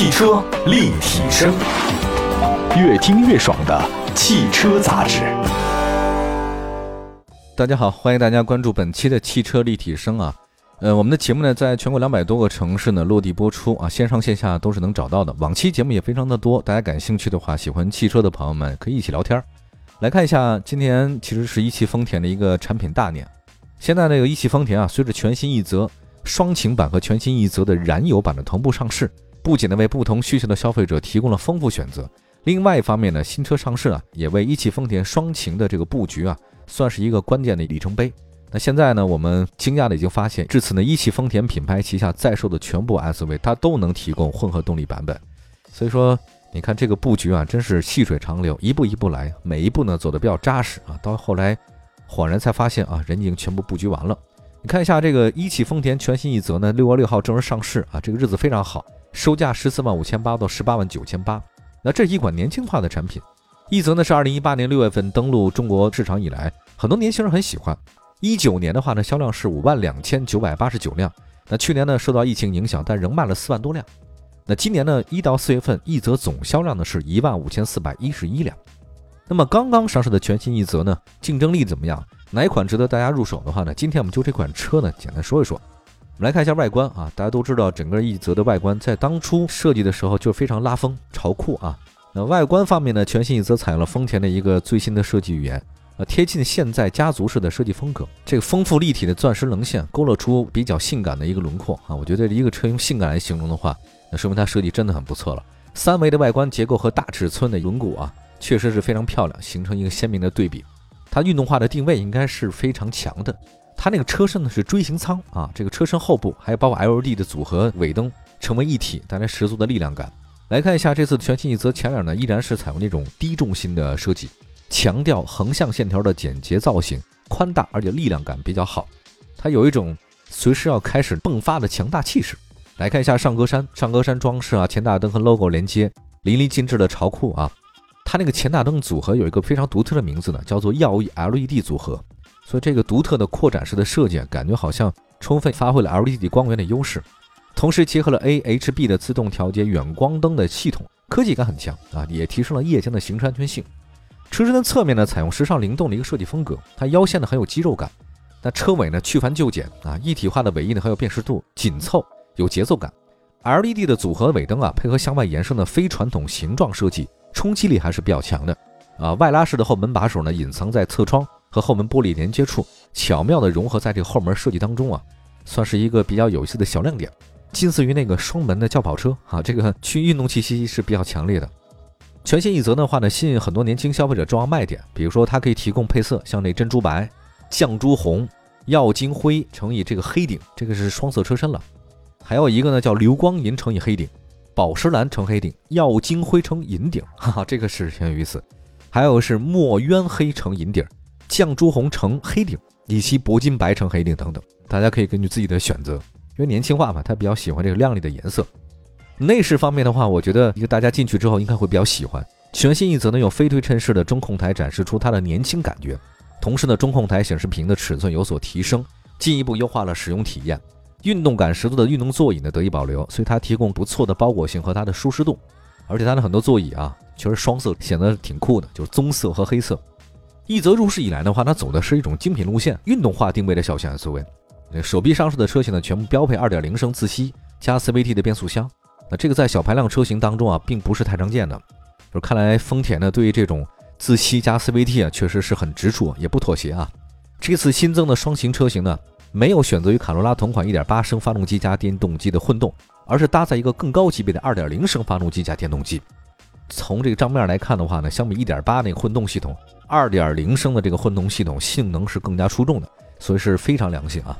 汽车立体声，越听越爽的汽车杂志。大家好，欢迎大家关注本期的汽车立体声啊。呃，我们的节目呢，在全国两百多个城市呢落地播出啊，线上线下都是能找到的。往期节目也非常的多，大家感兴趣的话，喜欢汽车的朋友们可以一起聊天。来看一下，今年其实是一汽丰田的一个产品大年。现在这个一汽丰田啊，随着全新奕泽双擎版和全新奕泽的燃油版的同步上市，不仅呢为不同需求的消费者提供了丰富选择，另外一方面呢，新车上市啊，也为一汽丰田双擎的这个布局啊，算是一个关键的里程碑。那现在呢，我们惊讶的已经发现，至此呢，一汽丰田品牌旗下在售的全部 SUV，它都能提供混合动力版本。所以说，你看这个布局啊，真是细水长流，一步一步来，每一步呢走的比较扎实啊。到后来，恍然才发现啊，人已经全部布局完了。你看一下这个一汽丰田全新奕泽呢，六月六号正式上市啊，这个日子非常好，售价十四万五千八到十八万九千八。那这是一款年轻化的产品。奕泽呢是二零一八年六月份登陆中国市场以来，很多年轻人很喜欢。一九年的话呢，销量是五万两千九百八十九辆。那去年呢，受到疫情影响，但仍卖了四万多辆。那今年呢，一到四月份，奕泽总销量呢是一万五千四百一十一辆。那么刚刚上市的全新奕泽呢，竞争力怎么样？哪一款值得大家入手的话呢？今天我们就这款车呢，简单说一说。我们来看一下外观啊，大家都知道，整个奕泽的外观在当初设计的时候就非常拉风潮酷啊。那外观方面呢，全新奕泽采用了丰田的一个最新的设计语言。呃，贴近现在家族式的设计风格，这个丰富立体的钻石棱线勾勒出比较性感的一个轮廓啊。我觉得一个车用性感来形容的话，那说明它设计真的很不错了。三维的外观结构和大尺寸的轮毂啊，确实是非常漂亮，形成一个鲜明的对比。它运动化的定位应该是非常强的。它那个车身呢是锥形舱啊，这个车身后部还有包括 LED 的组合尾灯成为一体，带来十足的力量感。来看一下这次全新奕泽前脸呢，依然是采用那种低重心的设计。强调横向线条的简洁造型，宽大而且力量感比较好，它有一种随时要开始迸发的强大气势。来看一下上格栅，上格栅装饰啊，前大灯和 logo 连接，淋漓尽致的潮酷啊。它那个前大灯组合有一个非常独特的名字呢，叫做耀翼 LED 组合。所以这个独特的扩展式的设计，感觉好像充分发挥了 LED 光源的优势，同时结合了 AHB 的自动调节远光灯的系统，科技感很强啊，也提升了夜间的行车安全性。车身的侧面呢，采用时尚灵动的一个设计风格，它腰线呢很有肌肉感。那车尾呢去繁就简啊，一体化的尾翼呢很有辨识度，紧凑有节奏感。LED 的组合尾灯啊，配合向外延伸的非传统形状设计，冲击力还是比较强的啊。外拉式的后门把手呢，隐藏在侧窗和后门玻璃连接处，巧妙的融合在这个后门设计当中啊，算是一个比较有意思的小亮点，近似于那个双门的轿跑车啊，这个去运动气息是比较强烈的。全新奕泽的话呢，吸引很多年轻消费者重要卖点，比如说它可以提供配色，像那珍珠白、绛珠红、耀金灰乘以这个黑顶，这个是双色车身了。还有一个呢，叫流光银乘以黑顶，宝石蓝乘黑顶，耀金灰乘银顶，哈哈，这个是挺有意思。还有是墨渊黑乘银顶，绛珠红橙黑顶，以及铂金白橙黑顶等等，大家可以根据自己的选择，因为年轻化嘛，他比较喜欢这个亮丽的颜色。内饰方面的话，我觉得一个大家进去之后应该会比较喜欢。全新一泽呢，用非对称式的中控台展示出它的年轻感觉，同时呢，中控台显示屏的尺寸有所提升，进一步优化了使用体验。运动感十足的运动座椅呢得以保留，所以它提供不错的包裹性和它的舒适度。而且它的很多座椅啊，确实双色显得挺酷的，就是棕色和黑色。一泽入市以来的话，它走的是一种精品路线，运动化定位的小型 SUV。首批上市的车型呢，全部标配2.0升自吸加 CVT 的变速箱。那这个在小排量车型当中啊，并不是太常见的。就是看来丰田呢，对于这种自吸加 CVT 啊，确实是很执着，也不妥协啊。这次新增的双擎车型呢，没有选择与卡罗拉同款1.8升发动机加电动机的混动，而是搭载一个更高级别的2.0升发动机加电动机。从这个账面来看的话呢，相比1.8那个混动系统，2.0升的这个混动系统性能是更加出众的，所以是非常良心啊。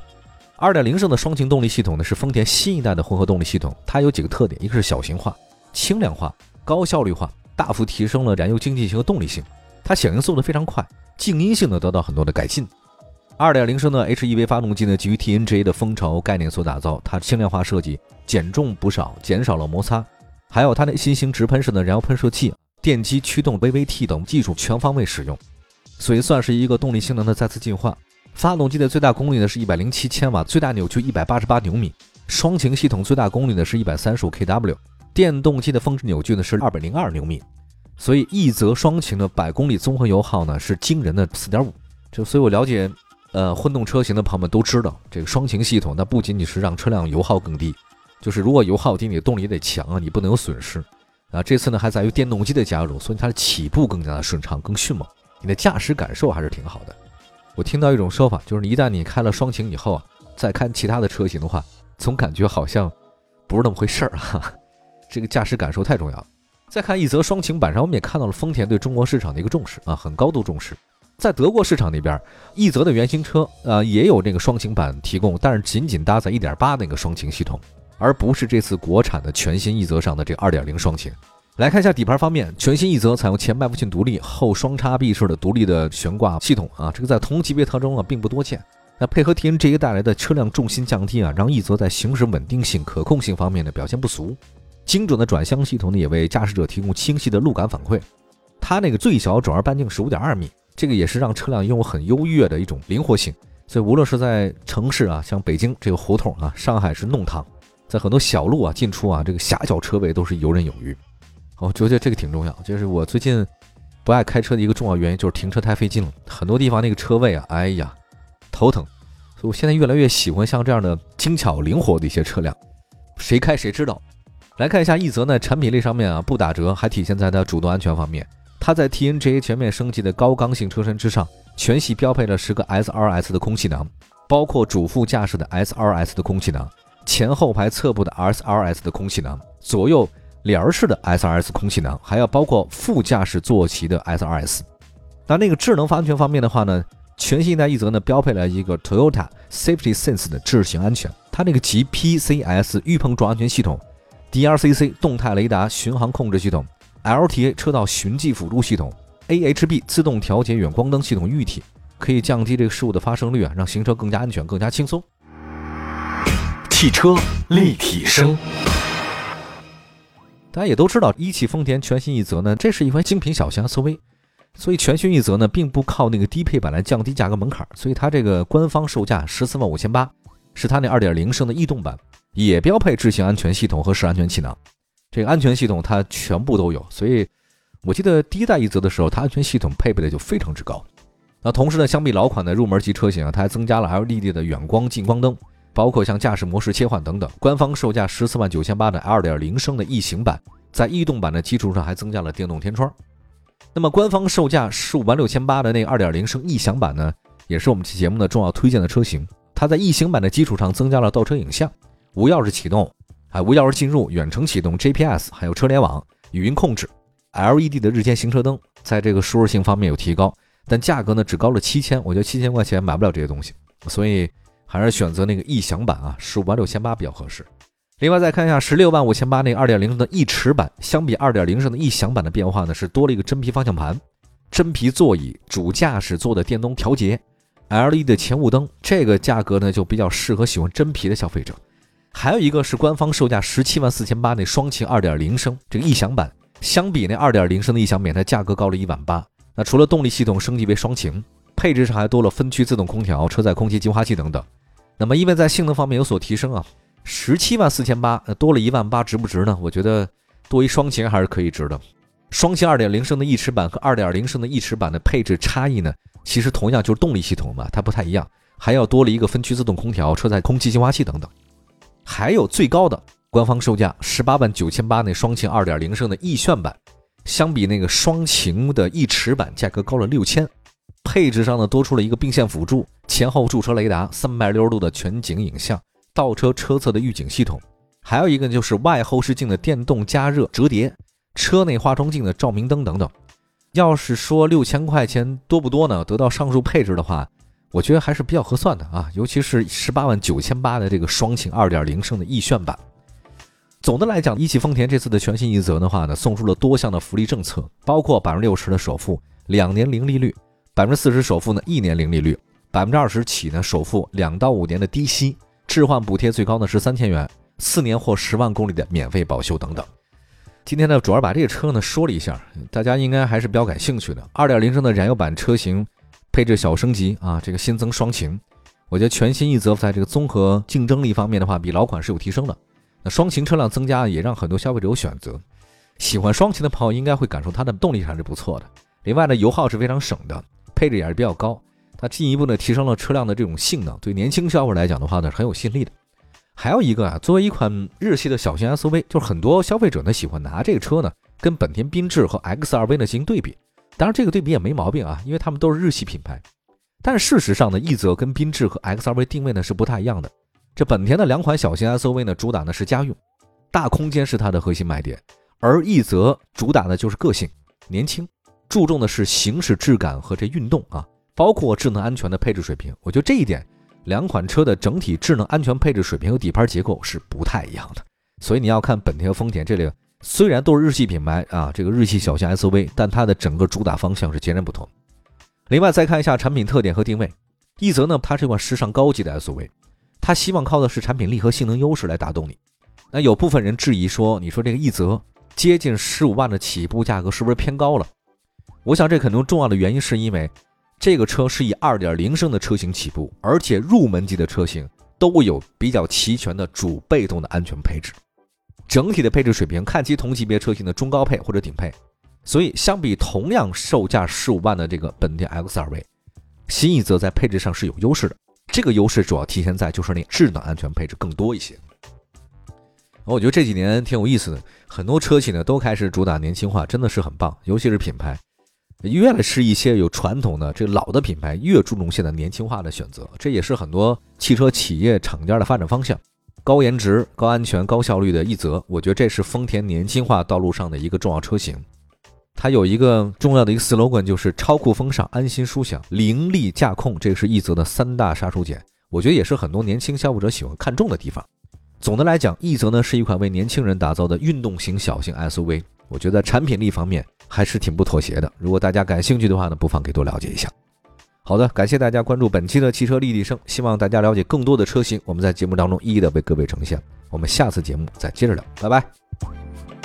二点零升的双擎动力系统呢，是丰田新一代的混合动力系统。它有几个特点：一个是小型化、轻量化、高效率化，大幅提升了燃油经济性和动力性。它响应速度非常快，静音性呢得到很多的改进。二点零升的 HEV 发动机呢，基于 TNGA 的风巢概念所打造，它轻量化设计，减重不少，减少了摩擦。还有它的新型直喷式的燃油喷射器、电机驱动 VVT 等技术全方位使用，所以算是一个动力性能的再次进化。发动机的最大功率呢是一百零七千瓦，最大扭矩一百八十八牛米。双擎系统最大功率呢是一百三十五 kW，电动机的峰值扭矩呢是二百零二牛米，所以奕泽双擎的百公里综合油耗呢是惊人的四点五。就所以我了解，呃，混动车型的朋友们都知道，这个双擎系统那不仅仅是让车辆油耗更低，就是如果油耗低，你的动力也得强啊，你不能有损失啊。这次呢还在于电动机的加入，所以它的起步更加的顺畅，更迅猛，你的驾驶感受还是挺好的。我听到一种说法，就是一旦你开了双擎以后啊，再开其他的车型的话，总感觉好像不是那么回事儿哈。这个驾驶感受太重要了。再看奕泽双擎版上，我们也看到了丰田对中国市场的一个重视啊，很高度重视。在德国市场那边，奕泽的原型车呃也有这个双擎版提供，但是仅仅搭载1.8那个双擎系统，而不是这次国产的全新奕泽上的这2.0双擎。来看一下底盘方面，全新奕泽采用前麦弗逊独立、后双叉臂式的独立的悬挂系统啊，这个在同级别当中啊并不多见。那配合 TNGA 带来的车辆重心降低啊，让奕泽在行驶稳定性、可控性方面呢表现不俗。精准的转向系统呢也为驾驶者提供清晰的路感反馈。它那个最小转弯半径是5.2米。这个也是让车辆拥有很优越的一种灵活性，所以无论是在城市啊，像北京这个胡同啊，上海是弄堂，在很多小路啊进出啊，这个狭小车位都是游刃有余。我觉得这个挺重要，就是我最近不爱开车的一个重要原因就是停车太费劲了，很多地方那个车位啊，哎呀，头疼。所以我现在越来越喜欢像这样的精巧灵活的一些车辆，谁开谁知道。来看一下奕泽呢，产品力上面啊不打折，还体现在它主动安全方面。它在 TNGA 全面升级的高刚性车身之上，全系标配了十个 SRS 的空气囊，包括主副驾驶的 SRS 的空气囊，前后排侧部的 SRS 的空气囊，左右帘式的 SRS 空气囊，还要包括副驾驶坐骑的 SRS。那那个智能安全方面的话呢，全新一代奕泽呢标配了一个 Toyota Safety Sense 的智行安全，它那个集 PCS 预碰撞安全系统、DRCC 动态雷达巡航控制系统。LTA 车道循迹辅助系统，AHB 自动调节远光灯系统一体，可以降低这个事故的发生率啊，让行车更加安全、更加轻松。汽车立体声，大家也都知道，一汽丰田全新奕泽呢，这是一款精品小型 SUV，所以全新奕泽呢，并不靠那个低配版来降低价格门槛，所以它这个官方售价十四万五千八，是它那二点零升的逸动版，也标配智行安全系统和实安全气囊。这个安全系统它全部都有，所以我记得第一代奕泽的时候，它安全系统配备的就非常之高。那同时呢，相比老款的入门级车型啊，它还增加了 LED 的远光近光灯，包括像驾驶模式切换等等。官方售价十四万九千八的2.0升的异形版，在逸动版的基础上还增加了电动天窗。那么官方售价十五万六千八的那个2.0升异响版呢，也是我们节目的重要推荐的车型。它在异形版的基础上增加了倒车影像、无钥匙启动。啊无钥匙进入、远程启动、GPS，还有车联网、语音控制、LED 的日间行车灯，在这个舒适性方面有提高，但价格呢只高了七千，我觉得七千块钱买不了这些东西，所以还是选择那个翼享版啊，十五万六千八比较合适。另外再看一下十六万五千八那二点零升的翼驰版，相比二点零升的翼享版的变化呢是多了一个真皮方向盘、真皮座椅、主驾驶座的电动调节、LED 的前雾灯，这个价格呢就比较适合喜欢真皮的消费者。还有一个是官方售价十七万四千八那双擎二点零升这个逸享版，相比那二点零升的逸享版，它价格高了一万八。那除了动力系统升级为双擎，配置上还多了分区自动空调、车载空气净化器等等。那么因为在性能方面有所提升啊，十七万四千八，多了一万八，值不值呢？我觉得多一双擎还是可以值的。双擎二点零升的翼驰版和二点零升的翼驰版的配置差异呢，其实同样就是动力系统嘛，它不太一样，还要多了一个分区自动空调、车载空气净化器等等。还有最高的官方售价十八万九千八，那双擎二点零升的奕炫版，相比那个双擎的翼驰版，价格高了六千。配置上呢，多出了一个并线辅助、前后驻车雷达、三百六十度的全景影像、倒车车侧的预警系统，还有一个就是外后视镜的电动加热折叠、车内化妆镜的照明灯等等。要是说六千块钱多不多呢？得到上述配置的话。我觉得还是比较合算的啊，尤其是十八万九千八的这个双擎二点零升的奕炫版。总的来讲，一汽丰田这次的全新奕泽的话呢，送出了多项的福利政策，包括百分之六十的首付，两年零利率；百分之四十首付呢，一年零利率；百分之二十起呢，首付两到五年的低息置换补贴，最高呢是三千元，四年或十万公里的免费保修等等。今天呢，主要把这个车呢说了一下，大家应该还是比较感兴趣的。二点零升的燃油版车型。配置小升级啊，这个新增双擎，我觉得全新奕泽在这个综合竞争力方面的话，比老款是有提升的。那双擎车辆增加也让很多消费者有选择。喜欢双擎的朋友应该会感受它的动力还是不错的。另外呢，油耗是非常省的，配置也是比较高。它进一步呢提升了车辆的这种性能，对年轻消费者来讲的话呢是很有吸引力的。还有一个啊，作为一款日系的小型 SUV，就是很多消费者呢喜欢拿这个车呢跟本田缤智和 XRV 呢进行对比。当然这个对比也没毛病啊，因为他们都是日系品牌。但事实上呢，奕泽跟缤智和 XRV 定位呢是不太一样的。这本田的两款小型 SUV 呢主打的是家用，大空间是它的核心卖点，而奕泽主打的就是个性、年轻，注重的是行驶质感和这运动啊。包括智能安全的配置水平，我觉得这一点，两款车的整体智能安全配置水平和底盘结构是不太一样的。所以你要看本田和丰田这里，虽然都是日系品牌啊，这个日系小型 SUV，但它的整个主打方向是截然不同。另外再看一下产品特点和定位，奕泽呢，它是一款时尚高级的 SUV，它希望靠的是产品力和性能优势来打动你。那有部分人质疑说，你说这个奕泽接近十五万的起步价格是不是偏高了？我想这可能重要的原因是因为。这个车是以2.0升的车型起步，而且入门级的车型都有比较齐全的主被动的安全配置，整体的配置水平看齐同级别车型的中高配或者顶配，所以相比同样售价十五万的这个本田 X2V，新奕泽在配置上是有优势的。这个优势主要体现在就是那智能安全配置更多一些。我觉得这几年挺有意思的，很多车企呢都开始主打年轻化，真的是很棒，尤其是品牌。越是一些有传统的这老的品牌越注重现在年轻化的选择，这也是很多汽车企业厂家的发展方向。高颜值、高安全、高效率的奕泽，我觉得这是丰田年轻化道路上的一个重要车型。它有一个重要的一个 slogan，就是超酷风尚、安心舒享、凌厉驾控，这是奕泽的三大杀手锏。我觉得也是很多年轻消费者喜欢看重的地方。总的来讲，奕泽呢是一款为年轻人打造的运动型小型 SUV。我觉得产品力方面还是挺不妥协的。如果大家感兴趣的话呢，不妨可以多了解一下。好的，感谢大家关注本期的汽车立体声，希望大家了解更多的车型，我们在节目当中一一的为各位呈现。我们下次节目再接着聊，拜拜。